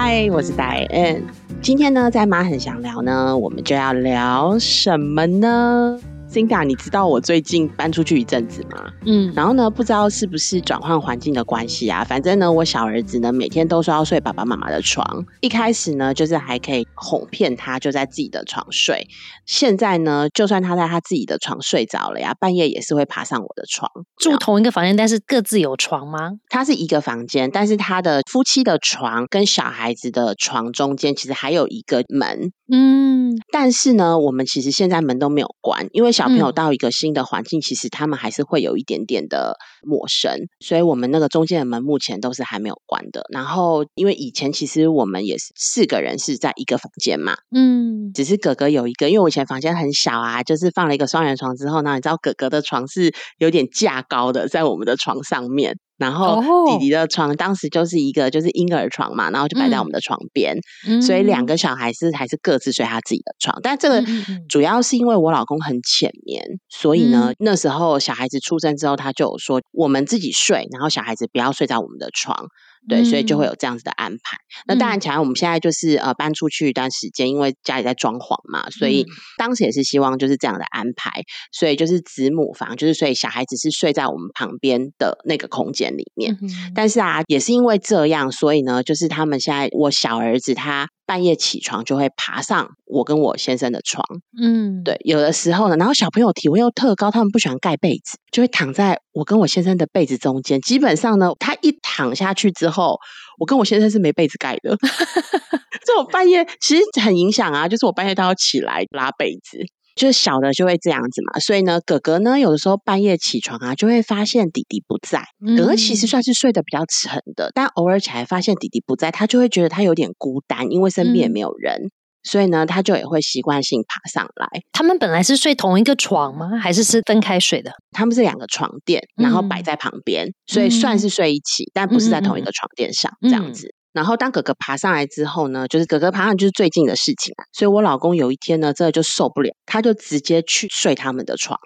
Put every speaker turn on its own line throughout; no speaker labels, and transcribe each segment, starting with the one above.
嗨，我是戴恩。今天呢，在妈很想聊呢，我们就要聊什么呢？Cinda，你知道我最近搬出去一阵子吗？嗯，然后呢，不知道是不是转换环境的关系啊？反正呢，我小儿子呢每天都说要睡爸爸妈妈的床。一开始呢，就是还可以哄骗他就在自己的床睡。现在呢，就算他在他自己的床睡着了呀，半夜也是会爬上我的床。
住同一个房间，但是各自有床吗？
他是一个房间，但是他的夫妻的床跟小孩子的床中间其实还有一个门。嗯，但是呢，我们其实现在门都没有关，因为小朋友到一个新的环境，其实他们还是会有一点点的陌生，所以我们那个中间的门目前都是还没有关的。然后，因为以前其实我们也是四个人是在一个房间嘛，嗯，只是哥哥有一个，因为我以前房间很小啊，就是放了一个双人床之后呢，你知道哥哥的床是有点架高的，在我们的床上面。然后弟弟的床当时就是一个就是婴儿床嘛，然后就摆在我们的床边，所以两个小孩是还是各自睡他自己的床。但这个主要是因为我老公很浅眠，所以呢那时候小孩子出生之后，他就有说我们自己睡，然后小孩子不要睡在我们的床。对，所以就会有这样子的安排。那当然，起来我们现在就是呃搬出去一段时间，因为家里在装潢嘛，所以当时也是希望就是这样的安排。所以就是子母房，就是所以小孩子是睡在我们旁边的那个空间里面。但是啊，也是因为这样，所以呢，就是他们现在我小儿子他。半夜起床就会爬上我跟我先生的床，嗯，对，有的时候呢，然后小朋友体温又特高，他们不喜欢盖被子，就会躺在我跟我先生的被子中间。基本上呢，他一躺下去之后，我跟我先生是没被子盖的。这种半夜其实很影响啊，就是我半夜都要起来拉被子。就是小的就会这样子嘛，所以呢，哥哥呢有的时候半夜起床啊，就会发现弟弟不在。哥哥其实算是睡得比较沉的，但偶尔起来发现弟弟不在，他就会觉得他有点孤单，因为身边也没有人，所以呢，他就也会习惯性爬上来。
他们本来是睡同一个床吗？还是是分开睡的？
他们是两个床垫，然后摆在旁边，所以算是睡一起，但不是在同一个床垫上这样子。然后当哥哥爬上来之后呢，就是哥哥爬上就是最近的事情啊，所以我老公有一天呢，真的就受不了，他就直接去睡他们的床。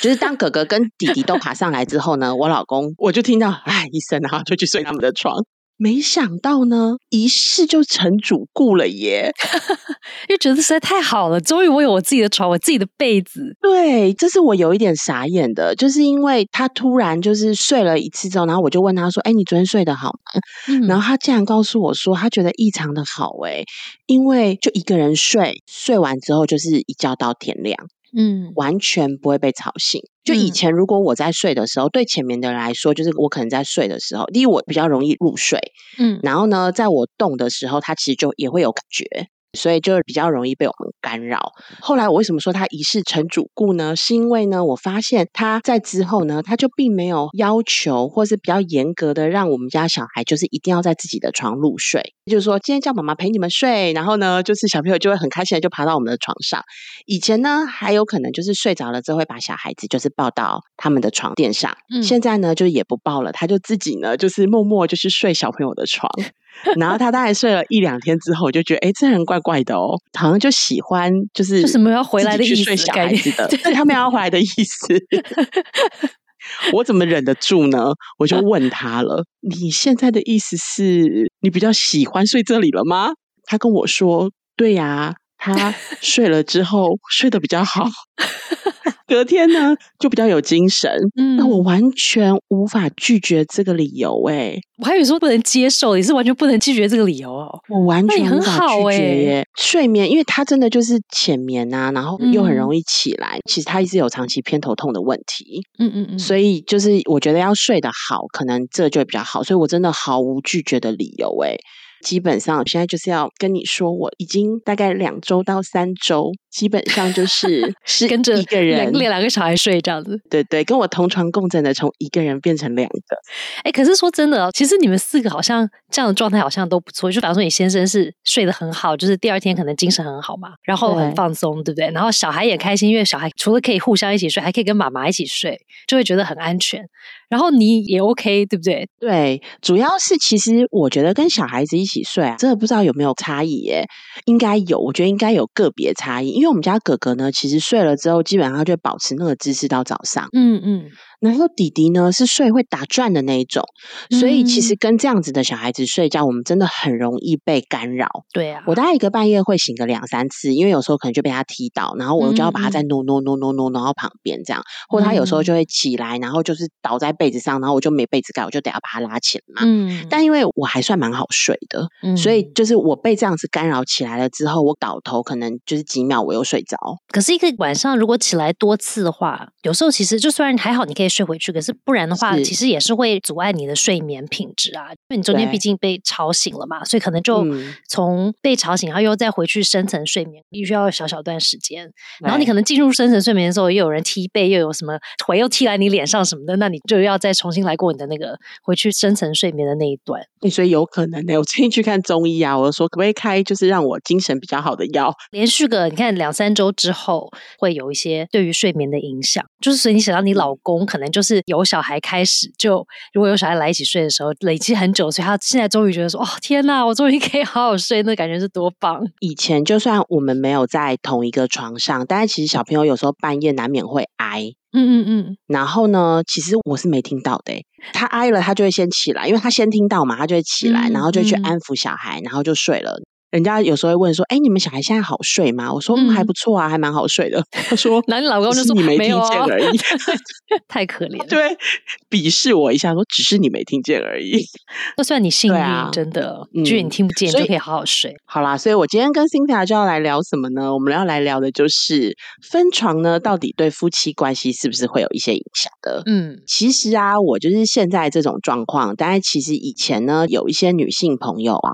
就是当哥哥跟弟弟都爬上来之后呢，我老公我就听到唉一声，然后就去睡他们的床。没想到呢，一试就成主顾了耶！
因为觉得实在太好了，终于我有我自己的床，我自己的被子。
对，这是我有一点傻眼的，就是因为他突然就是睡了一次之后，然后我就问他说：“哎，你昨天睡得好吗？”然后他竟然告诉我说，他觉得异常的好哎，因为就一个人睡，睡完之后就是一觉到天亮。嗯，完全不会被吵醒。就以前，如果我在睡的时候，对前面的人来说，就是我可能在睡的时候，第一我比较容易入睡，嗯，然后呢，在我动的时候，他其实就也会有感觉。所以就是比较容易被我们干扰。后来我为什么说他一世成主顾呢？是因为呢，我发现他在之后呢，他就并没有要求或是比较严格的让我们家小孩就是一定要在自己的床入睡。就是说，今天叫妈妈陪你们睡，然后呢，就是小朋友就会很开心的就爬到我们的床上。以前呢，还有可能就是睡着了之后会把小孩子就是抱到他们的床垫上。现在呢，就也不抱了，他就自己呢，就是默默就是睡小朋友的床。然后他大概睡了一两天之后，我就觉得，哎，这人怪怪的哦，好像就喜欢就是
什么要回来的意思，
睡小孩子的，对他们要回来的意思。我怎么忍得住呢？我就问他了，你现在的意思是你比较喜欢睡这里了吗？他跟我说，对呀，他睡了之后睡得比较好。隔天呢，就比较有精神。嗯，那我完全无法拒绝这个理由。哎，
我还以为说不能接受，你是完全不能拒绝这个理由哦。
我完全很好拒绝耶。睡眠，因为他真的就是浅眠啊，然后又很容易起来。其实他一直有长期偏头痛的问题。嗯嗯嗯。所以就是我觉得要睡得好，可能这就比较好。所以我真的毫无拒绝的理由。哎。基本上现在就是要跟你说，我已经大概两周到三周，基本上就是 是
跟着
一个人
两两个小孩睡这样子。
对对，跟我同床共枕的，从一个人变成两个。
哎，可是说真的哦，其实你们四个好像这样的状态好像都不错。就比方说，你先生是睡得很好，就是第二天可能精神很好嘛，然后很放松，对不对？然后小孩也开心，因为小孩除了可以互相一起睡，还可以跟妈妈一起睡，就会觉得很安全。然后你也 OK，对不对？
对，主要是其实我觉得跟小孩子一起睡啊，真的不知道有没有差异耶？应该有，我觉得应该有个别差异。因为我们家哥哥呢，其实睡了之后，基本上就保持那个姿势到早上。嗯嗯。然后弟弟呢是睡会打转的那一种，所以其实跟这样子的小孩子睡觉，我们真的很容易被干扰。
对啊，
我大概一个半夜会醒个两三次，因为有时候可能就被他踢倒，然后我就要把他再挪挪挪挪挪挪到旁边这样，或他有时候就会起来，然后就是倒在被子上，然后我就没被子盖，我就得要把他拉起来嘛。嗯，但因为我还算蛮好睡的，所以就是我被这样子干扰起来了之后，我倒头可能就是几秒我又睡着。
可是一个晚上如果起来多次的话，有时候其实就虽然还好你可以睡回去，可是不然的话，其实也是会阻碍你的睡眠品质啊。因为你中间毕竟被吵醒了嘛，所以可能就从被吵醒，然后又再回去深层睡眠，必须要小小段时间。然后你可能进入深层睡眠的时候，又有人踢背，又有什么腿又踢来你脸上什么的，那你就要再重新来过你的那个回去深层睡眠的那一段。
所以有可能呢，我最近去看中医啊，我就说可不可以开就是让我精神比较好的药，
连续个你看两三周之后，会有一些对于睡眠的影响。就是所以你想到你老公可能就是有小孩开始就如果有小孩来一起睡的时候，累积很久，所以他现在终于觉得说哦天呐，我终于可以好好睡，那感觉是多棒。
以前就算我们没有在同一个床上，但是其实小朋友有时候半夜难免会挨，嗯嗯嗯，然后呢，其实我是没听到的，他挨了他就会先起来，因为他先听到嘛，他就会起来，然后就去安抚小孩，然后就睡了。人家有时候会问说：“哎，你们小孩现在好睡吗？”我说：“嗯，还不错啊，还蛮好睡的。”他说：“
那你老公就说
你没听见而已，
太可怜。”
对，鄙视我一下说：“只是你没听见而已。”
就算你幸运，真的，就是你听不见就可以好好睡。
好啦，所以我今天跟辛塔就要来聊什么呢？我们要来聊的就是分床呢，到底对夫妻关系是不是会有一些影响的？嗯，其实啊，我就是现在这种状况，但是其实以前呢，有一些女性朋友啊，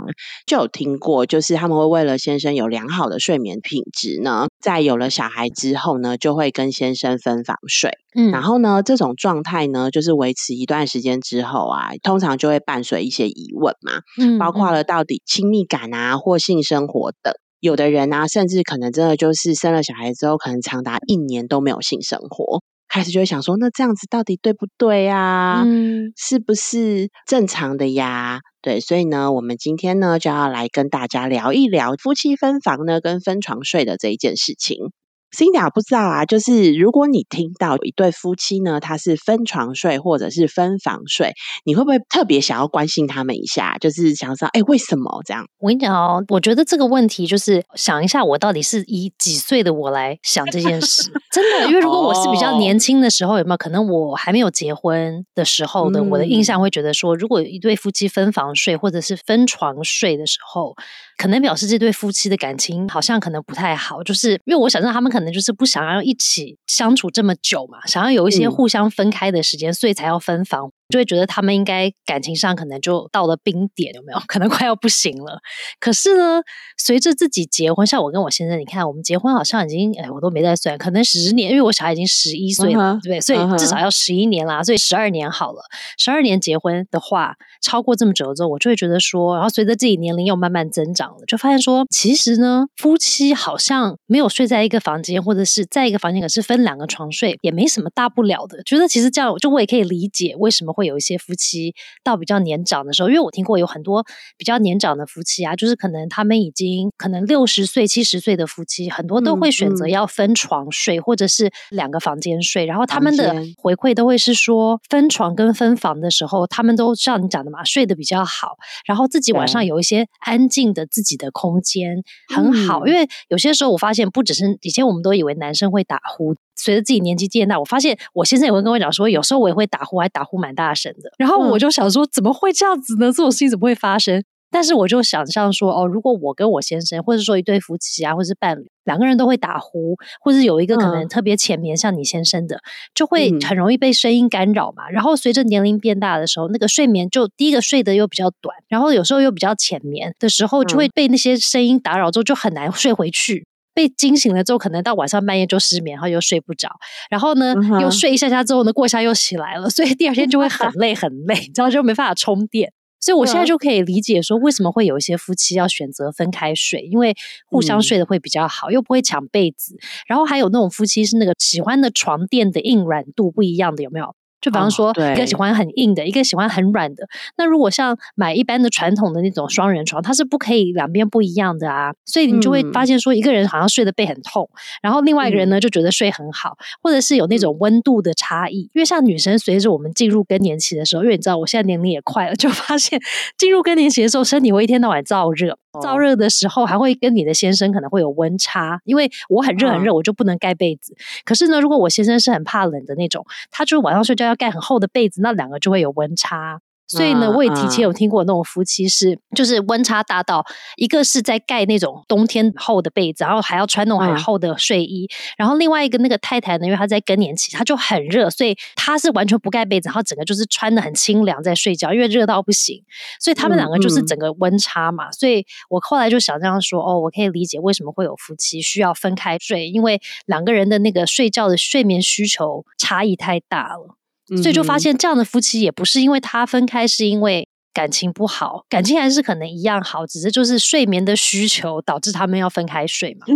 就有听过，就是。是他们会为了先生有良好的睡眠品质呢，在有了小孩之后呢，就会跟先生分房睡。嗯，然后呢，这种状态呢，就是维持一段时间之后啊，通常就会伴随一些疑问嘛，嗯，包括了到底亲密感啊，或性生活等。有的人啊，甚至可能真的就是生了小孩之后，可能长达一年都没有性生活。开始就会想说，那这样子到底对不对呀？嗯，是不是正常的呀？对，所以呢，我们今天呢就要来跟大家聊一聊夫妻分房呢跟分床睡的这一件事情。Cindy 不知道啊，就是如果你听到一对夫妻呢，他是分床睡或者是分房睡，你会不会特别想要关心他们一下？就是想说，哎，为什么这样？
我跟你讲哦，我觉得这个问题就是想一下，我到底是以几岁的我来想这件事？真的，因为如果我是比较年轻的时候，有没有可能我还没有结婚的时候的我的印象会觉得说，如果一对夫妻分房睡或者是分床睡的时候。可能表示这对夫妻的感情好像可能不太好，就是因为我想让他们可能就是不想要一起相处这么久嘛，想要有一些互相分开的时间，所以才要分房。就会觉得他们应该感情上可能就到了冰点，有没有？可能快要不行了。可是呢，随着自己结婚，像我跟我先生，你看我们结婚好像已经，哎，我都没在算，可能十年，因为我小孩已经十一岁了，对不对？所以至少要十一年啦，所以十二年好了。十二年结婚的话，超过这么久之后，我就会觉得说，然后随着自己年龄又慢慢增长了，就发现说，其实呢，夫妻好像没有睡在一个房间，或者是在一个房间，可是分两个床睡，也没什么大不了的。觉得其实这样，就我也可以理解为什么。会有一些夫妻到比较年长的时候，因为我听过有很多比较年长的夫妻啊，就是可能他们已经可能六十岁、七十岁的夫妻，很多都会选择要分床睡，或者是两个房间睡。然后他们的回馈都会是说，分床跟分房的时候，他们都像你讲的嘛，睡得比较好，然后自己晚上有一些安静的自己的空间，很好。因为有些时候我发现，不只是以前我们都以为男生会打呼。随着自己年纪渐大，我发现我先生也会跟我讲说，有时候我也会打呼，还打呼蛮大声的。然后我就想说，怎么会这样子呢？这种事情怎么会发生？但是我就想象说，哦，如果我跟我先生，或者说一对夫妻啊，或是伴侣，两个人都会打呼，或者有一个可能特别浅眠，像你先生的，就会很容易被声音干扰嘛。然后随着年龄变大的时候，那个睡眠就第一个睡得又比较短，然后有时候又比较浅眠的时候，就会被那些声音打扰之后，就很难睡回去。被惊醒了之后，可能到晚上半夜就失眠，然后又睡不着，然后呢又睡一下下之后呢，过一下又起来了，所以第二天就会很累很累，然后就没办法充电。所以我现在就可以理解说，为什么会有一些夫妻要选择分开睡，因为互相睡的会比较好，又不会抢被子。然后还有那种夫妻是那个喜欢的床垫的硬软度不一样的，有没有？就比方说，一个喜欢很硬的，一个喜欢很软的。那如果像买一般的传统的那种双人床，它是不可以两边不一样的啊。所以你就会发现说，一个人好像睡的背很痛，然后另外一个人呢就觉得睡很好，或者是有那种温度的差异。因为像女生随着我们进入更年期的时候，因为你知道我现在年龄也快了，就发现进入更年期的时候，身体会一天到晚燥热。燥热的时候，还会跟你的先生可能会有温差，因为我很热很热，我就不能盖被子。可是呢，如果我先生是很怕冷的那种，他就晚上睡觉要盖很厚的被子，那两个就会有温差。所以呢，我也提前有听过那种夫妻是，就是温差大到一个是在盖那种冬天厚的被子，然后还要穿那种很厚的睡衣，然后另外一个那个太太呢，因为她在更年期，她就很热，所以她是完全不盖被子，然后整个就是穿的很清凉在睡觉，因为热到不行。所以他们两个就是整个温差嘛。所以我后来就想这样说，哦，我可以理解为什么会有夫妻需要分开睡，因为两个人的那个睡觉的睡眠需求差异太大了。所以就发现，这样的夫妻也不是因为他分开，是因为。感情不好，感情还是可能一样好，只是就是睡眠的需求导致他们要分开睡嘛。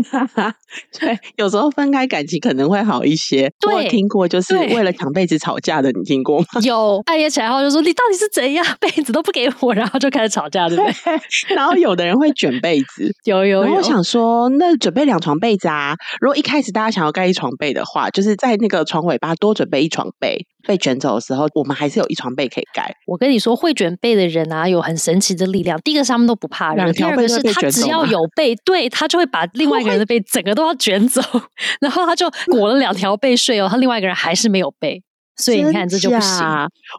对，有时候分开感情可能会好一些。我听过，就是为了抢被子吵架的，你听过吗？
有，半夜起来后就说你到底是怎样，被子都不给我，然后就开始吵架，对不对？
然后有的人会卷被子，
有有。
我想说，那准备两床被子啊。如果一开始大家想要盖一床被的话，就是在那个床尾巴多准备一床被。被卷走的时候，我们还是有一床被可以盖。
我跟你说，会卷被的人啊，有很神奇的力量。第一个是他们都不怕人，第二个是他只要有被，对他就会把另外一个人的被整个都要卷走，然后他就裹了两条被睡哦，他另外一个人还是没有被。所以你看，这就不行。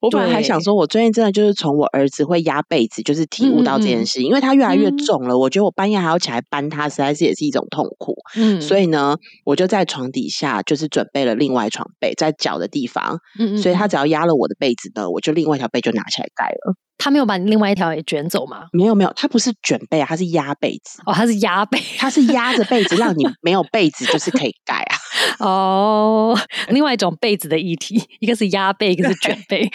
我本来还想说，我最近真的就是从我儿子会压被子，就是体悟到这件事，因为他越来越重了。我觉得我半夜还要起来搬他，实在是也是一种痛苦。嗯，所以呢，我就在床底下就是准备了另外一床被，在脚的地方。嗯嗯，所以他只要压了我的被子呢，我就另外一条被就拿起来盖了。
他没有把你另外一条也卷走吗？
没有没有，他不是卷被啊，他是压被子。
哦，他是压被，
他是压着被子，让你 没有被子就是可以盖啊。
哦，另外一种被子的议题，一个是压被，一个是卷被。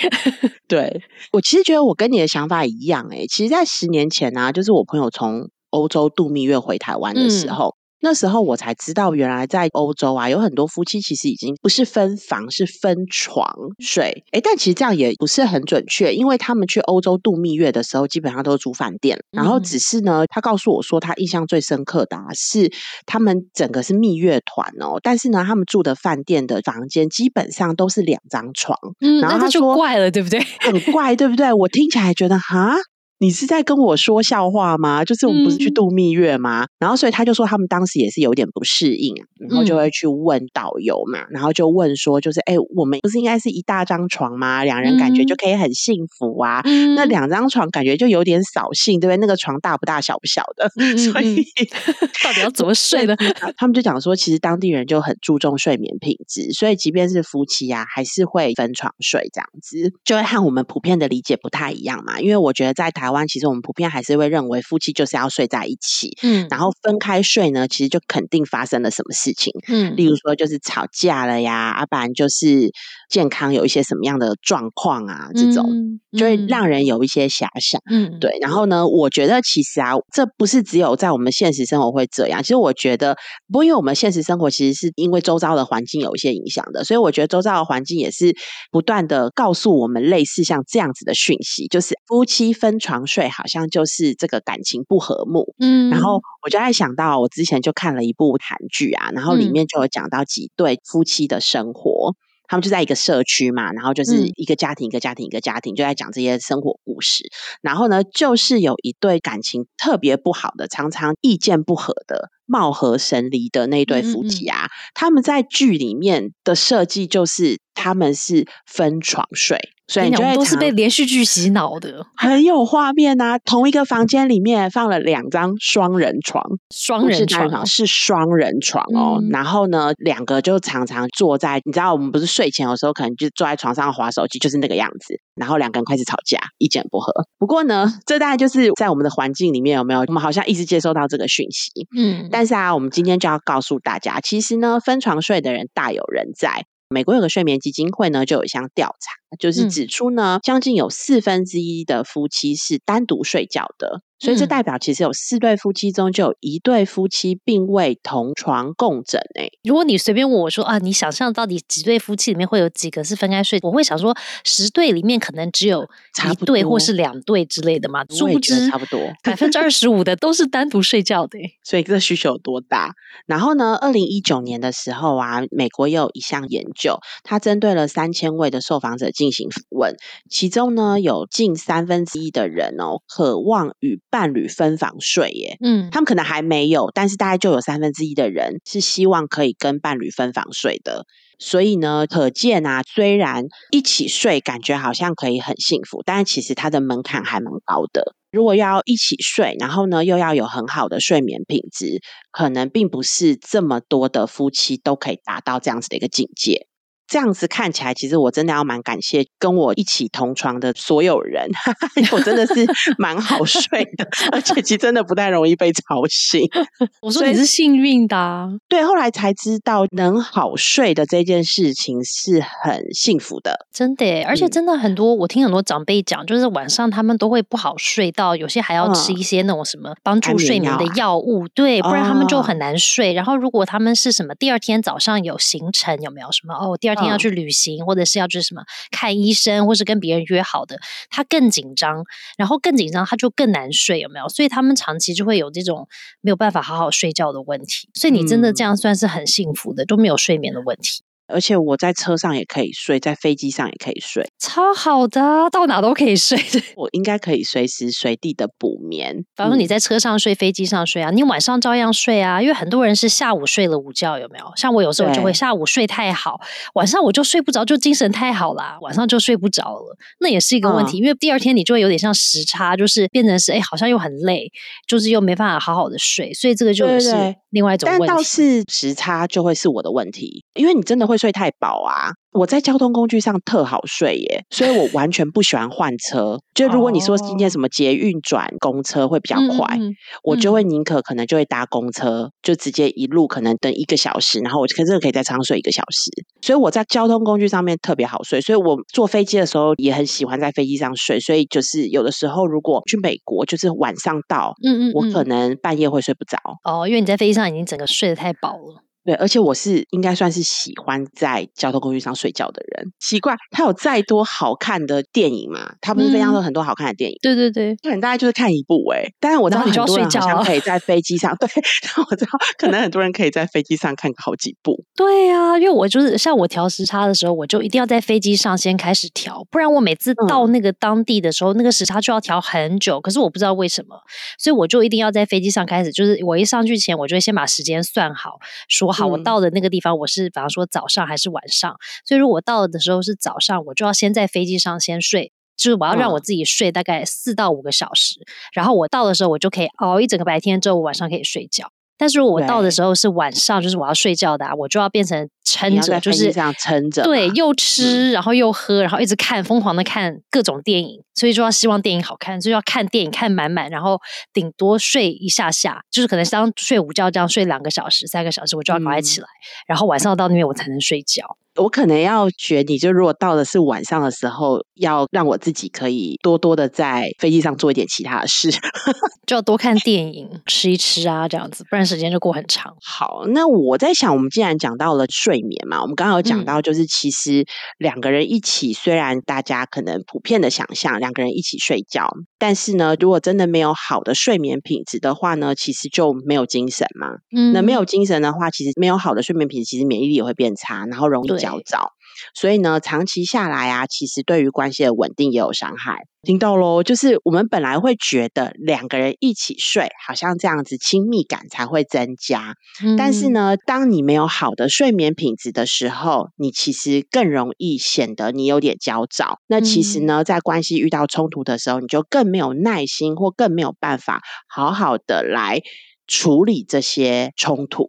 对我其实觉得我跟你的想法一样哎，其实，在十年前呢，就是我朋友从欧洲度蜜月回台湾的时候。那时候我才知道，原来在欧洲啊，有很多夫妻其实已经不是分房，是分床睡。哎，但其实这样也不是很准确，因为他们去欧洲度蜜月的时候，基本上都是住饭店。然后只是呢，他告诉我说，他印象最深刻的啊是他们整个是蜜月团哦，但是呢，他们住的饭店的房间基本上都是两张床。
嗯，然后他就怪了，对不对？
很怪，对不对？我听起来觉得哈。你是在跟我说笑话吗？就是我们不是去度蜜月吗？然后所以他就说他们当时也是有点不适应，然后就会去问导游嘛，然后就问说，就是哎，我们不是应该是一大张床吗？两人感觉就可以很幸福啊。那两张床感觉就有点扫兴，对不对？那个床大不大，小不小的，所以
到底要怎么睡呢？
他们就讲说，其实当地人就很注重睡眠品质，所以即便是夫妻啊，还是会分床睡这样子，就会和我们普遍的理解不太一样嘛。因为我觉得在台。台湾其实我们普遍还是会认为夫妻就是要睡在一起，嗯，然后分开睡呢，其实就肯定发生了什么事情，嗯，例如说就是吵架了呀，啊，不然就是健康有一些什么样的状况啊，这种就会让人有一些遐想，嗯，对。然后呢，我觉得其实啊，这不是只有在我们现实生活会这样，其实我觉得，不因为我们现实生活其实是因为周遭的环境有一些影响的，所以我觉得周遭的环境也是不断的告诉我们类似像这样子的讯息，就是夫妻分床。睡好像就是这个感情不和睦，嗯，然后我就在想到，我之前就看了一部韩剧啊，然后里面就有讲到几对夫妻的生活，他们就在一个社区嘛，然后就是一个家庭一个家庭一个家庭就在讲这些生活故事，然后呢，就是有一对感情特别不好的，常常意见不合的。貌合神离的那对夫妻。啊，他们在剧里面的设计就是他们是分床睡，所以你
都是被连续剧洗脑的，
很有画面啊。同一个房间里面放了两张双人床，
双人床
是双人床哦。然后呢，两个就常常坐在，你知道我们不是睡前有时候可能就坐在床上划手机，就是那个样子。然后两个人开始吵架，意见不合。不过呢，这大概就是在我们的环境里面有没有？我们好像一直接收到这个讯息，嗯。但是啊，我们今天就要告诉大家，其实呢，分床睡的人大有人在。美国有个睡眠基金会呢，就有一项调查，就是指出呢，将近有四分之一的夫妻是单独睡觉的。所以这代表其实有四对夫妻中就有一对夫妻并未同床共枕诶。
如果你随便问我说啊，你想象到底几对夫妻里面会有几个是分开睡？我会想说十对里面可能只有一对或是两对之类的嘛。殊不知
差不多
百分之二十五的都是单独睡觉的。
所以这需求有多大？然后呢，二零一九年的时候啊，美国也有一项研究，它针对了三千位的受访者进行访问，其中呢有近三分之一的人哦，渴望与伴侣分房睡耶，嗯，他们可能还没有，但是大概就有三分之一的人是希望可以跟伴侣分房睡的。所以呢，可见啊，虽然一起睡感觉好像可以很幸福，但是其实它的门槛还蛮高的。如果要一起睡，然后呢又要有很好的睡眠品质，可能并不是这么多的夫妻都可以达到这样子的一个境界。这样子看起来，其实我真的要蛮感谢跟我一起同床的所有人，我真的是 蛮好睡的，而且其实真的不太容易被吵醒。
我说你是幸运的，
对，后来才知道能好睡的这件事情是很幸福的，
真的。而且真的很多，我听很多长辈讲，就是晚上他们都会不好睡，到有些还要吃一些那种什么帮助睡眠的药物，对，不然他们就很难睡。然后如果他们是什么第二天早上有行程，有没有什么哦，第二。天要去旅行，或者是要去什么看医生，或是跟别人约好的，他更紧张，然后更紧张，他就更难睡，有没有？所以他们长期就会有这种没有办法好好睡觉的问题。所以你真的这样算是很幸福的，都没有睡眠的问题。
而且我在车上也可以睡，在飞机上也可以睡，
超好的，到哪都可以睡。
我应该可以随时随地的补眠。
比方说你在车上睡，飞机上睡啊，你晚上照样睡啊。因为很多人是下午睡了午觉，有没有？像我有时候就会下午睡太好，晚上我就睡不着，就精神太好啦，晚上就睡不着了。那也是一个问题，因为第二天你就会有点像时差，就是变成是哎，好像又很累，就是又没办法好好的睡，所以这个就是另外一种问题。
但倒是时差就会是我的问题，因为你真的会。睡太饱啊！我在交通工具上特好睡耶，所以我完全不喜欢换车。就如果你说今天什么捷运转公车会比较快，我就会宁可可能就会搭公车，就直接一路可能等一个小时，然后我可是可以在车上睡一个小时。所以我在交通工具上面特别好睡，所以我坐飞机的时候也很喜欢在飞机上睡。所以就是有的时候如果去美国，就是晚上到，嗯嗯，我可能半夜会睡不着
哦，因为你在飞机上已经整个睡得太饱了。
对，而且我是应该算是喜欢在交通工具上睡觉的人。奇怪，他有再多好看的电影嘛？他不是非常多很多好看的电影？
对对对，
可能大概就是看一部哎。但是我知道很多人好像可以在飞机上，对，我知道可能很多人可以在飞机上看好几部。
对啊，因为我就是像我调时差的时候，我就一定要在飞机上先开始调，不然我每次到那个当地的时候，那个时差就要调很久。可是我不知道为什么，所以我就一定要在飞机上开始，就是我一上去前，我就会先把时间算好，说。好，我到的那个地方，我是比方说早上还是晚上，所以如果到的时候是早上，我就要先在飞机上先睡，就是我要让我自己睡大概四到五个小时，然后我到的时候，我就可以熬一整个白天，之后晚上可以睡觉。但是如果我到的时候是晚上，就是我要睡觉的，我就要变成撑着，就是
这样撑着，
对，又吃，然后又喝，然后一直看，疯狂的看各种电影，所以就要希望电影好看，就要看电影看满满，然后顶多睡一下下，就是可能像睡午觉这样睡两个小时、三个小时，我就要赶快起来，然后晚上到那边我才能睡觉。
我可能要觉你，就如果到的是晚上的时候，要让我自己可以多多的在飞机上做一点其他的事，
就要多看电影、吃一吃啊，这样子，不然时间就过很长。
好，那我在想，我们既然讲到了睡眠嘛，我们刚刚有讲到，就是其实两个人一起，虽然大家可能普遍的想象两个人一起睡觉，但是呢，如果真的没有好的睡眠品质的话呢，其实就没有精神嘛。嗯，那没有精神的话，其实没有好的睡眠品质，其实免疫力也会变差，然后容易。焦躁，所以呢，长期下来啊，其实对于关系的稳定也有伤害。听到喽，就是我们本来会觉得两个人一起睡，好像这样子亲密感才会增加。但是呢，当你没有好的睡眠品质的时候，你其实更容易显得你有点焦躁。那其实呢，在关系遇到冲突的时候，你就更没有耐心，或更没有办法好好的来处理这些冲突。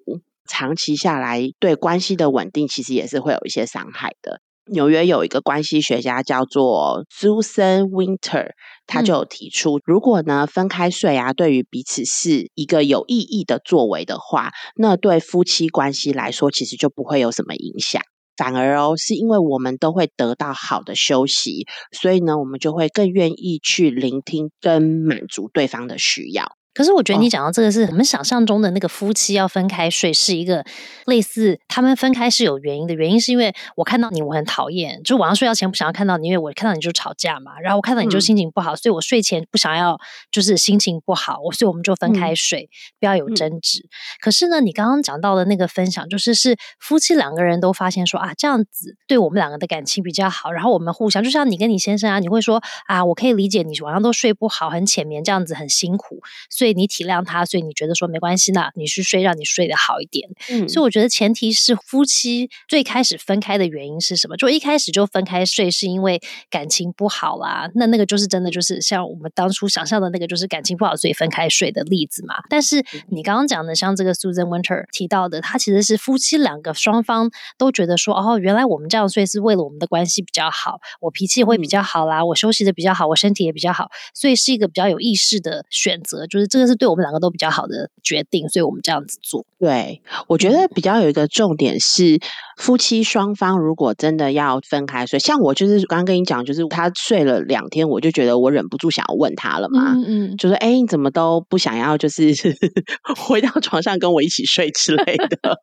长期下来，对关系的稳定其实也是会有一些伤害的。纽约有一个关系学家叫做 Susan Winter，他就有提出，如果呢分开睡啊，对于彼此是一个有意义的作为的话，那对夫妻关系来说，其实就不会有什么影响。反而哦，是因为我们都会得到好的休息，所以呢，我们就会更愿意去聆听跟满足对方的需要。
可是我觉得你讲到这个是我们想象中的那个夫妻要分开睡，是一个类似他们分开是有原因的。原因是因为我看到你我很讨厌，就晚上睡觉前不想要看到你，因为我看到你就吵架嘛。然后我看到你就心情不好，所以我睡前不想要就是心情不好，我所以我们就分开睡，不要有争执。可是呢，你刚刚讲到的那个分享，就是是夫妻两个人都发现说啊，这样子对我们两个的感情比较好。然后我们互相，就像你跟你先生啊，你会说啊，我可以理解你晚上都睡不好，很浅眠，这样子很辛苦，所以。你体谅他，所以你觉得说没关系那你去睡，让你睡得好一点。嗯，所以我觉得前提是夫妻最开始分开的原因是什么？就一开始就分开睡，是因为感情不好啦。那那个就是真的，就是像我们当初想象的那个，就是感情不好所以分开睡的例子嘛。但是你刚刚讲的，像这个 Susan Winter 提到的，他其实是夫妻两个双方都觉得说，哦，原来我们这样睡是为了我们的关系比较好，我脾气会比较好啦，我休息的比较好，我身体也比较好，所以是一个比较有意识的选择，就是这。这是对我们两个都比较好的决定，所以我们这样子做。
对，我觉得比较有一个重点是，夫妻双方如果真的要分开睡，像我就是刚刚跟你讲，就是他睡了两天，我就觉得我忍不住想要问他了嘛，嗯嗯，就说哎，你怎么都不想要，就是 回到床上跟我一起睡之类的。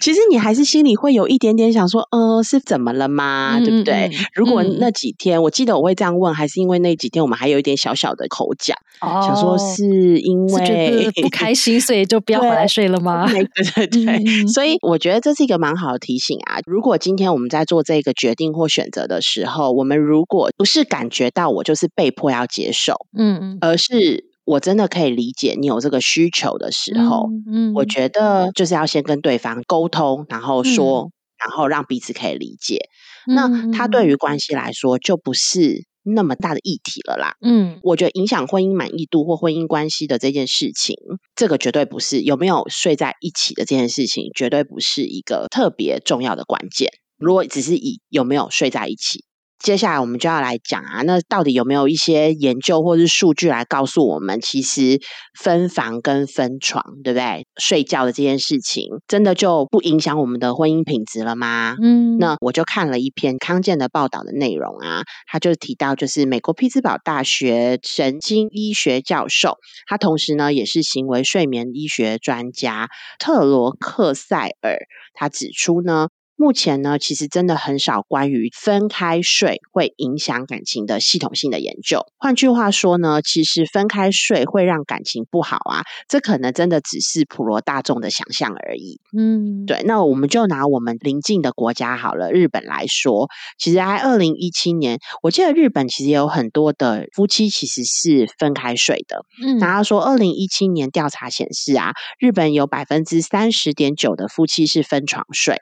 其实你还是心里会有一点点想说，呃，是怎么了吗？对不对？如果那几天，我记得我会这样问，还是因为那几天我们还有一点小小的口角，哦想说是因。因为
不开心，所以就不要回来睡了吗？
对对对，所以我觉得这是一个蛮好的提醒啊。如果今天我们在做这个决定或选择的时候，我们如果不是感觉到我就是被迫要接受，嗯嗯，而是我真的可以理解你有这个需求的时候，嗯，我觉得就是要先跟对方沟通，然后说，然后让彼此可以理解。那他对于关系来说，就不是。那么大的议题了啦，嗯，我觉得影响婚姻满意度或婚姻关系的这件事情，这个绝对不是有没有睡在一起的这件事情，绝对不是一个特别重要的关键。如果只是以有没有睡在一起。接下来我们就要来讲啊，那到底有没有一些研究或是数据来告诉我们，其实分房跟分床，对不对？睡觉的这件事情，真的就不影响我们的婚姻品质了吗？嗯，那我就看了一篇康健的报道的内容啊，他就提到，就是美国匹兹堡大学神经医学教授，他同时呢也是行为睡眠医学专家特罗克塞尔，他指出呢。目前呢，其实真的很少关于分开睡会影响感情的系统性的研究。换句话说呢，其实分开睡会让感情不好啊，这可能真的只是普罗大众的想象而已。嗯，对。那我们就拿我们邻近的国家好了，日本来说，其实在二零一七年，我记得日本其实有很多的夫妻其实是分开睡的。嗯，然后说二零一七年调查显示啊，日本有百分之三十点九的夫妻是分床睡。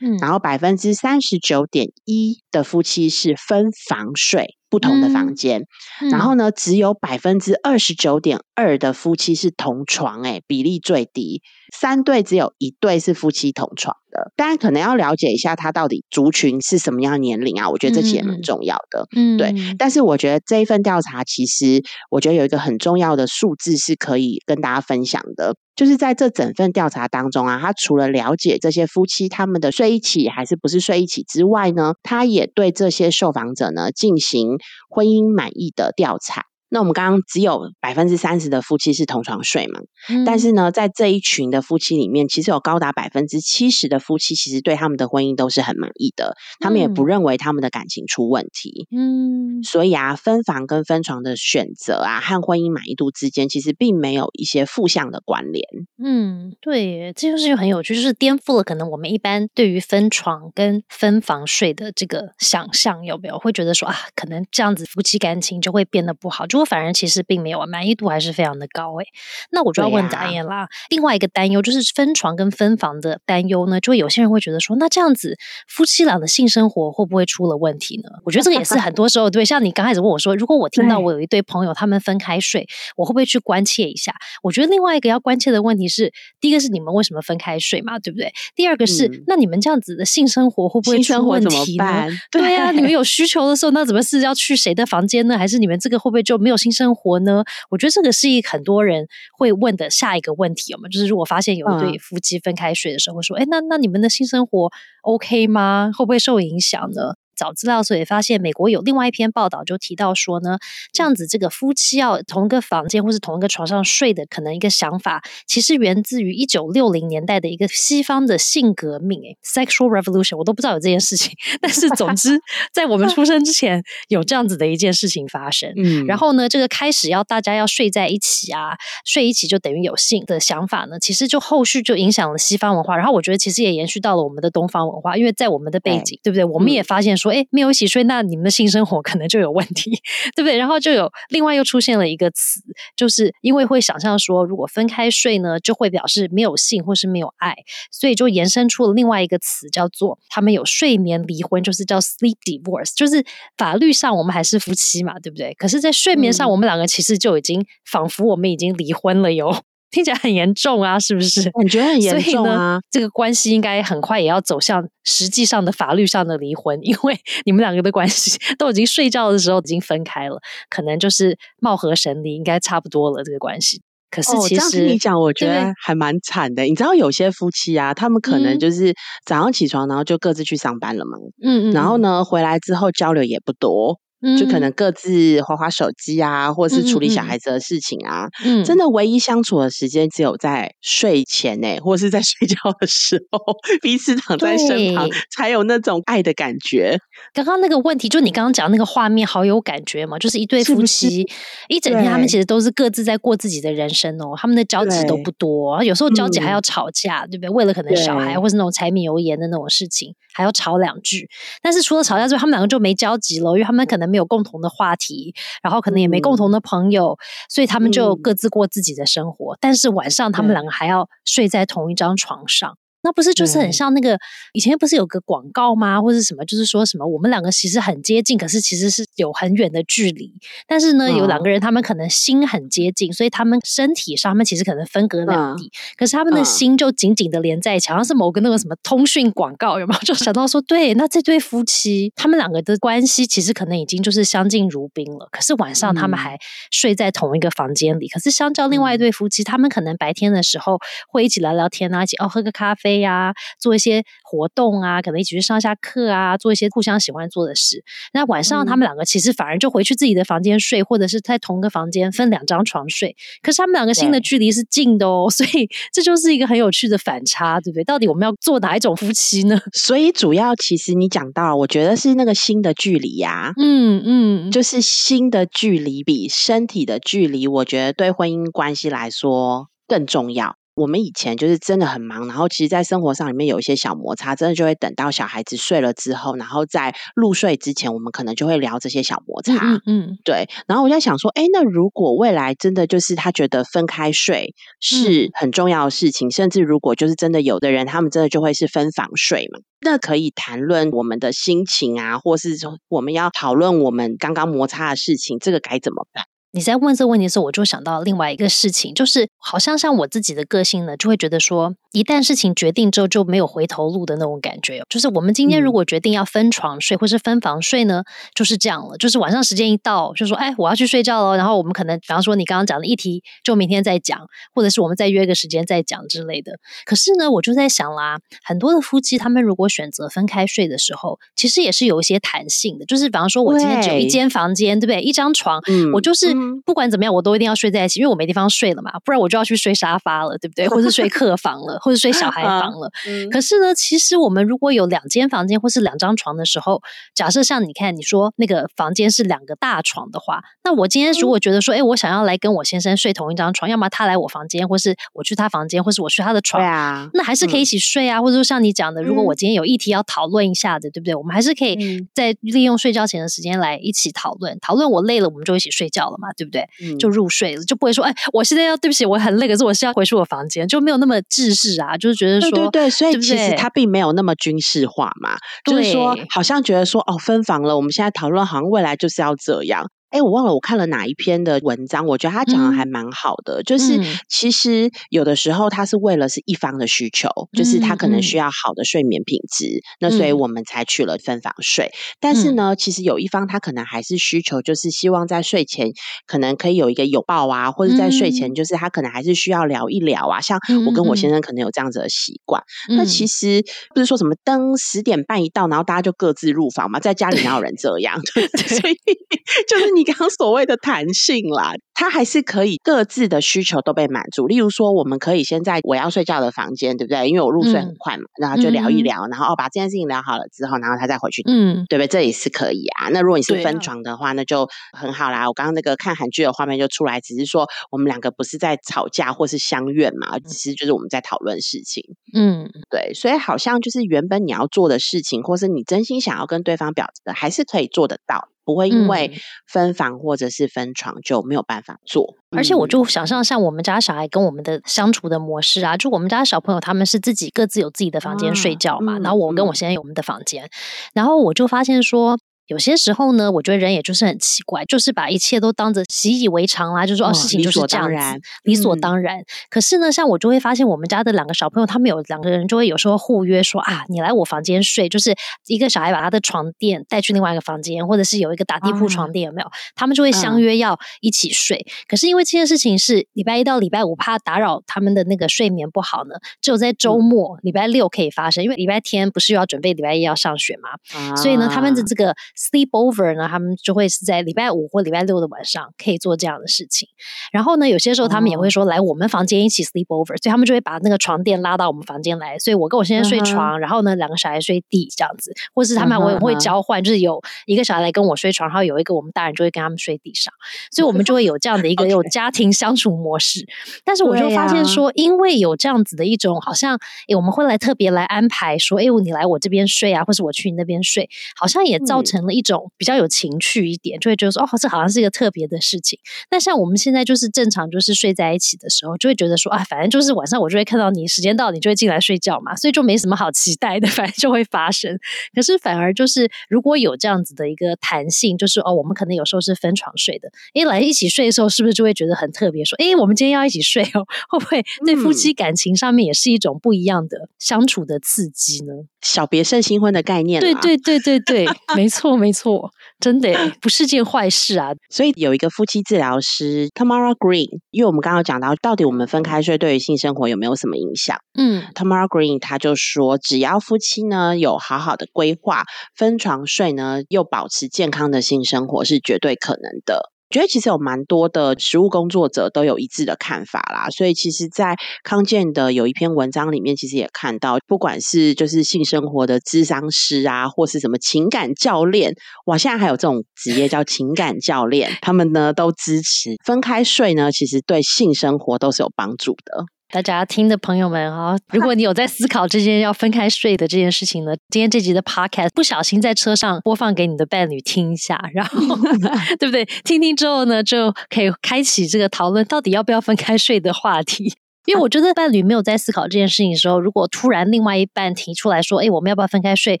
嗯，然后百分之三十九点一的夫妻是分房睡，不同的房间。然后呢，只有百分之二十九点二的夫妻是同床，哎，比例最低。三对只有一对是夫妻同床的，当然可能要了解一下他到底族群是什么样年龄啊？我觉得这些也蛮重要的。嗯，对。但是我觉得这一份调查，其实我觉得有一个很重要的数字是可以跟大家分享的，就是在这整份调查当中啊，他除了了解这些夫妻他们的睡一起还是不是睡一起之外呢，他也对这些受访者呢进行婚姻满意的调查。那我们刚刚只有百分之三十的夫妻是同床睡嘛？但是呢，在这一群的夫妻里面，其实有高达百分之七十的夫妻其实对他们的婚姻都是很满意的，他们也不认为他们的感情出问题。嗯，所以啊，分房跟分床的选择啊，和婚姻满意度之间其实并没有一些负向的关联。
嗯，对，这就是又很有趣，就是颠覆了可能我们一般对于分床跟分房睡的这个想象，有没有会觉得说啊，可能这样子夫妻感情就会变得不好？就反而其实并没有，满意度还是非常的高诶。那我就要问导演啦，另外一个担忧就是分床跟分房的担忧呢，就会有些人会觉得说，那这样子夫妻俩的性生活会不会出了问题呢？我觉得这个也是很多时候对，像你刚开始问我说，如果我听到我有一对朋友他们分开睡，我会不会去关切一下？我觉得另外一个要关切的问题是，第一个是你们为什么分开睡嘛，对不对？第二个是，那你们这样子的性生活会不会出问题呢？对呀，你们有需求的时候，那怎么是要去谁的房间呢？还是你们这个会不会就没有？有性生活呢？我觉得这个是一很多人会问的下一个问题，有吗？就是如果发现有一对夫妻分开睡的时候，会说：“哎，那那你们的新生活 OK 吗？会不会受影响呢？”找资料的时候也发现，美国有另外一篇报道就提到说呢，这样子这个夫妻要同一个房间或是同一个床上睡的，可能一个想法，其实源自于一九六零年代的一个西方的性革命，哎 s e x u a l revolution，我都不知道有这件事情。但是总之，在我们出生之前，有这样子的一件事情发生。嗯，然后呢，这个开始要大家要睡在一起啊，睡一起就等于有性的想法呢，其实就后续就影响了西方文化。然后我觉得其实也延续到了我们的东方文化，因为在我们的背景，对不对？我们也发现。说哎，没有一起睡，那你们的性生活可能就有问题，对不对？然后就有另外又出现了一个词，就是因为会想象说，如果分开睡呢，就会表示没有性或是没有爱，所以就延伸出了另外一个词，叫做他们有睡眠离婚，就是叫 sleep divorce，就是法律上我们还是夫妻嘛，对不对？可是，在睡眠上，我们两个其实就已经仿佛我们已经离婚了哟。听起来很严重啊，是不是？
感觉很严重啊。
这个关系应该很快也要走向实际上的法律上的离婚，因为你们两个的关系都已经睡觉的时候已经分开了，可能就是貌合神离，应该差不多了这个关系。可是其实
你讲，我觉得还蛮惨的。你知道有些夫妻啊，他们可能就是早上起床，然后就各自去上班了嘛。嗯嗯。然后呢，回来之后交流也不多。就可能各自划划手机啊，或者是处理小孩子的事情啊。嗯，真的唯一相处的时间只有在睡前呢，或者是在睡觉的时候，彼此躺在身旁，才有那种爱的感觉。
刚刚那个问题，就你刚刚讲那个画面，好有感觉嘛？就是一对夫妻一整天，他们其实都是各自在过自己的人生哦，他们的交集都不多，有时候交集还要吵架，对不对？为了可能小孩或是那种柴米油盐的那种事情，还要吵两句。但是除了吵架之外，他们两个就没交集了，因为他们可能。没有共同的话题，然后可能也没共同的朋友，所以他们就各自过自己的生活。但是晚上他们两个还要睡在同一张床上。那不是就是很像那个以前不是有个广告吗？或者什么，就是说什么我们两个其实很接近，可是其实是有很远的距离。但是呢，有两个人他们可能心很接近，所以他们身体上他们其实可能分隔两地，可是他们的心就紧紧的连在一起，好像是某个那个什么通讯广告，有没有？就想到说，对，那这对夫妻他们两个的关系其实可能已经就是相敬如宾了。可是晚上他们还睡在同一个房间里，可是相较另外一对夫妻，他们可能白天的时候会一起聊聊天啊，一起哦喝个咖啡。呀，做一些活动啊，可能一起去上下课啊，做一些互相喜欢做的事。那晚上他们两个其实反而就回去自己的房间睡，或者是在同个房间分两张床睡。可是他们两个心的距离是近的哦，所以这就是一个很有趣的反差，对不对？到底我们要做哪一种夫妻呢？
所以主要其实你讲到，我觉得是那个心的距离呀，嗯嗯，就是心的距离比身体的距离，我觉得对婚姻关系来说更重要。我们以前就是真的很忙，然后其实，在生活上里面有一些小摩擦，真的就会等到小孩子睡了之后，然后在入睡之前，我们可能就会聊这些小摩擦。嗯嗯，对。然后我在想说，哎，那如果未来真的就是他觉得分开睡是很重要的事情，甚至如果就是真的有的人，他们真的就会是分房睡嘛，那可以谈论我们的心情啊，或是说我们要讨论我们刚刚摩擦的事情，这个该怎么办？
你在问这个问题的时候，我就想到另外一个事情，就是好像像我自己的个性呢，就会觉得说。一旦事情决定之后就没有回头路的那种感觉，就是我们今天如果决定要分床睡或是分房睡呢，就是这样了。就是晚上时间一到，就说哎，我要去睡觉了。然后我们可能，比方说你刚刚讲的议题，就明天再讲，或者是我们再约个时间再讲之类的。可是呢，我就在想啦，很多的夫妻他们如果选择分开睡的时候，其实也是有一些弹性的。就是比方说，我今天只有一间房间，对不对？一张床，我就是不管怎么样，我都一定要睡在一起，因为我没地方睡了嘛，不然我就要去睡沙发了，对不对？或是睡客房了。或者睡小孩房了，可是呢，其实我们如果有两间房间或是两张床的时候，假设像你看你说那个房间是两个大床的话，那我今天如果觉得说，哎，我想要来跟我先生睡同一张床，要么他来我房间，或是我去他房间，或是我去他的床，啊，那还是可以一起睡啊。或者说像你讲的，如果我今天有议题要讨论一下的，对不对？我们还是可以在利用睡觉前的时间来一起讨论，讨论我累了，我们就一起睡觉了嘛，对不对？就入睡了，就不会说，哎，我现在要对不起，我很累，可是我是要回去我房间，就没有那么自视啊，就是。觉得说
对对，所以其实它并没有那么军事化嘛，就是说好像觉得说哦分房了，我们现在讨论好像未来就是要这样。哎，我忘了我看了哪一篇的文章，我觉得他讲的还蛮好的，就是其实有的时候他是为了是一方的需求，就是他可能需要好的睡眠品质，那所以我们才取了分房睡。但是呢，其实有一方他可能还是需求，就是希望在睡前可能可以有一个拥抱啊，或者在睡前就是他可能还是需要聊一聊啊。像我跟我先生可能有这样子的习惯，那其实不是说什么灯十点半一到，然后大家就各自入房嘛，在家里哪有人这样？所以 就是你 刚刚所谓的弹性啦，他还是可以各自的需求都被满足。例如说，我们可以先在我要睡觉的房间，对不对？因为我入睡很快嘛，然后就聊一聊，然后哦把这件事情聊好了之后，然后他再回去，嗯，对不对？这也是可以啊。那如果你是分床的话，那就很好啦。我刚刚那个看韩剧的画面就出来，只是说我们两个不是在吵架或是相怨嘛，只是就是我们在讨论事情。嗯，对，所以好像就是原本你要做的事情，或是你真心想要跟对方表达的，还是可以做得到。不会因为分房或者是分床就没有办法做，
而且我就想象像我们家小孩跟我们的相处的模式啊，就我们家小朋友他们是自己各自有自己的房间睡觉嘛，然后我跟我先生有我们的房间，然后我就发现说。有些时候呢，我觉得人也就是很奇怪，就是把一切都当着习以为常啦，就说哦，事情就是这样子，理所当然。可是呢，像我就会发现，我们家的两个小朋友，他们有两个人就会有时候互约说啊，你来我房间睡，就是一个小孩把他的床垫带去另外一个房间，或者是有一个打地铺床垫，有没有？他们就会相约要一起睡。可是因为这件事情是礼拜一到礼拜五，怕打扰他们的那个睡眠不好呢，只有在周末、礼拜六可以发生，因为礼拜天不是又要准备礼拜一要上学嘛，所以呢，他们的这个。Sleep over 呢，他们就会是在礼拜五或礼拜六的晚上可以做这样的事情。然后呢，有些时候他们也会说来我们房间一起 sleep over，所以他们就会把那个床垫拉到我们房间来。所以我跟我先生睡床，然后呢两个小孩睡地这样子，或是他们我也会交换，就是有一个小孩来跟我睡床，然后有一个我们大人就会跟他们睡地上，所以我们就会有这样的一个 有家庭相处模式。但是我就发现说，因为有这样子的一种好像，诶我们会来特别来安排说，哎，你来我这边睡啊，或是我去你那边睡，好像也造成了一种。比较有情趣一点，就会觉得说哦，这好像是一个特别的事情。那像我们现在就是正常，就是睡在一起的时候，就会觉得说啊，反正就是晚上我就会看到你，时间到你就会进来睡觉嘛，所以就没什么好期待的，反正就会发生。可是反而就是如果有这样子的一个弹性，就是哦，我们可能有时候是分床睡的，诶，来一起睡的时候，是不是就会觉得很特别？说诶，我们今天要一起睡哦，会不会对夫妻感情上面也是一种不一样的相处的刺激呢？
小别胜新婚的概念，
对对对对对，没错没错。真的 不是件坏事啊！
所以有一个夫妻治疗师 Tamara Green，因为我们刚刚讲到，到底我们分开睡对于性生活有没有什么影响？嗯，Tamara Green 他就说，只要夫妻呢有好好的规划分床睡呢，又保持健康的性生活，是绝对可能的。觉得其实有蛮多的食物工作者都有一致的看法啦，所以其实，在康健的有一篇文章里面，其实也看到，不管是就是性生活的智商师啊，或是什么情感教练，哇，现在还有这种职业叫情感教练，他们呢都支持分开睡呢，其实对性生活都是有帮助的。
大家听的朋友们啊，如果你有在思考这件要分开睡的这件事情呢，今天这集的 podcast 不小心在车上播放给你的伴侣听一下，然后 对不对？听听之后呢，就可以开启这个讨论到底要不要分开睡的话题。因为我觉得伴侣没有在思考这件事情的时候，如果突然另外一半提出来说：“哎，我们要不要分开睡？”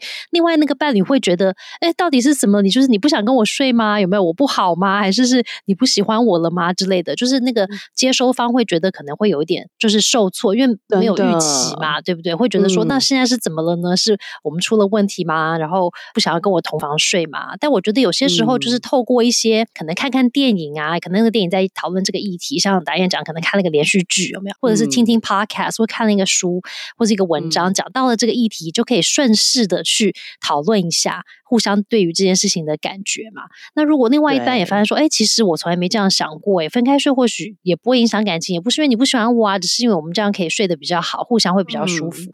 另外那个伴侣会觉得：“哎，到底是什么？你就是你不想跟我睡吗？有没有我不好吗？还是是你不喜欢我了吗？之类的？”就是那个接收方会觉得可能会有一点就是受挫，因为没有预期嘛，对不对？会觉得说：“那现在是怎么了呢？是我们出了问题吗？然后不想要跟我同房睡嘛？”但我觉得有些时候就是透过一些可能看看电影啊，可能那个电影在讨论这个议题，像导演讲可能看了个连续剧，有没有？或者是听听 podcast 或看了一个书或是一个文章，讲到了这个议题，就可以顺势的去讨论一下，互相对于这件事情的感觉嘛。那如果另外一半也发现说，哎，其实我从来没这样想过，哎，分开睡或许也不会影响感情，也不是因为你不喜欢我啊，只是因为我们这样可以睡得比较好，互相会比较舒服，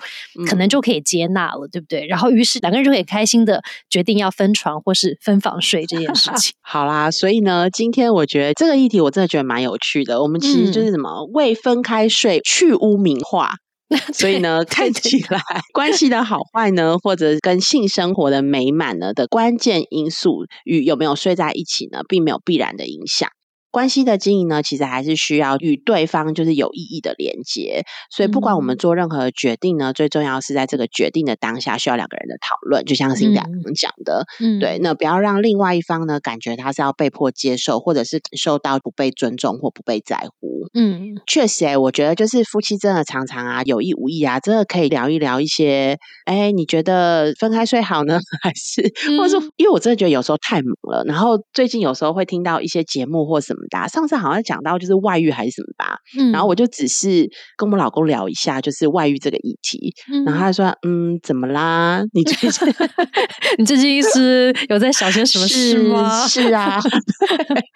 可能就可以接纳了，对不对？然后于是两个人就可以开心的决定要分床或是分房睡这件事 情。
好啦，所以呢，今天我觉得这个议题我真的觉得蛮有趣的。我们其实就是什么为分开睡去。污名化，所以呢，看起来关系的好坏呢，或者跟性生活的美满呢的关键因素与有没有睡在一起呢，并没有必然的影响。关系的经营呢，其实还是需要与对方就是有意义的连接。所以不管我们做任何决定呢，最重要是在这个决定的当下需要两个人的讨论。就像是你刚刚讲的，嗯，对，那不要让另外一方呢感觉他是要被迫接受，或者是感受到不被尊重或不被在乎。嗯，确实，哎，我觉得就是夫妻真的常常啊有意无意啊，真的可以聊一聊一些，哎，你觉得分开睡好呢，还是，或者说，因为我真的觉得有时候太忙了，然后最近有时候会听到一些节目或什么的，上次好像讲到就是外遇还是什么吧，嗯，然后我就只是跟我老公聊一下，就是外遇这个议题，然后他说，嗯，怎么啦？你最近
你最近是有在想些什么事吗？
是啊，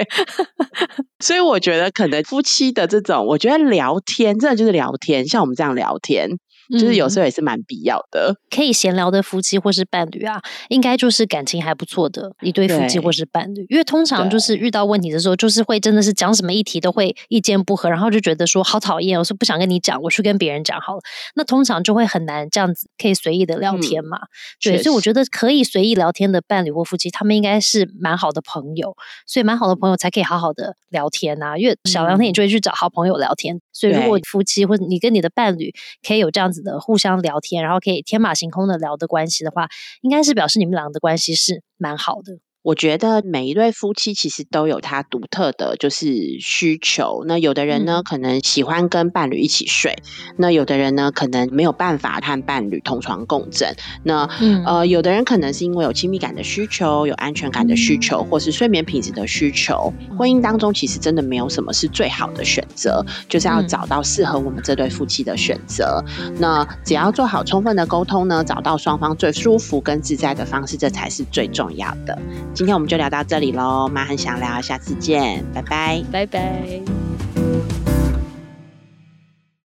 所以我觉得可能夫妻的这种，我觉得聊天真的就是聊天，像我们这样聊天。就是有时候也是蛮必要的，
可以闲聊的夫妻或是伴侣啊，应该就是感情还不错的一对夫妻或是伴侣。因为通常就是遇到问题的时候，就是会真的是讲什么议题都会意见不合，然后就觉得说好讨厌，我说不想跟你讲，我去跟别人讲好了。那通常就会很难这样子可以随意的聊天嘛。对，所以我觉得可以随意聊天的伴侣或夫妻，他们应该是蛮好的朋友，所以蛮好的朋友才可以好好的聊天啊。因为小聊天，你就会去找好朋友聊天。所以如果夫妻或者你跟你的伴侣可以有这样子。的互相聊天，然后可以天马行空的聊的关系的话，应该是表示你们两个的关系是蛮好的。
我觉得每一对夫妻其实都有他独特的，就是需求。那有的人呢，可能喜欢跟伴侣一起睡；那有的人呢，可能没有办法和伴侣同床共枕。那呃，有的人可能是因为有亲密感的需求、有安全感的需求，或是睡眠品质的需求。婚姻当中其实真的没有什么是最好的选择，就是要找到适合我们这对夫妻的选择。那只要做好充分的沟通呢，找到双方最舒服跟自在的方式，这才是最重要的。今天我们就聊到这里喽，妈很想聊，下次见，拜拜，
拜拜。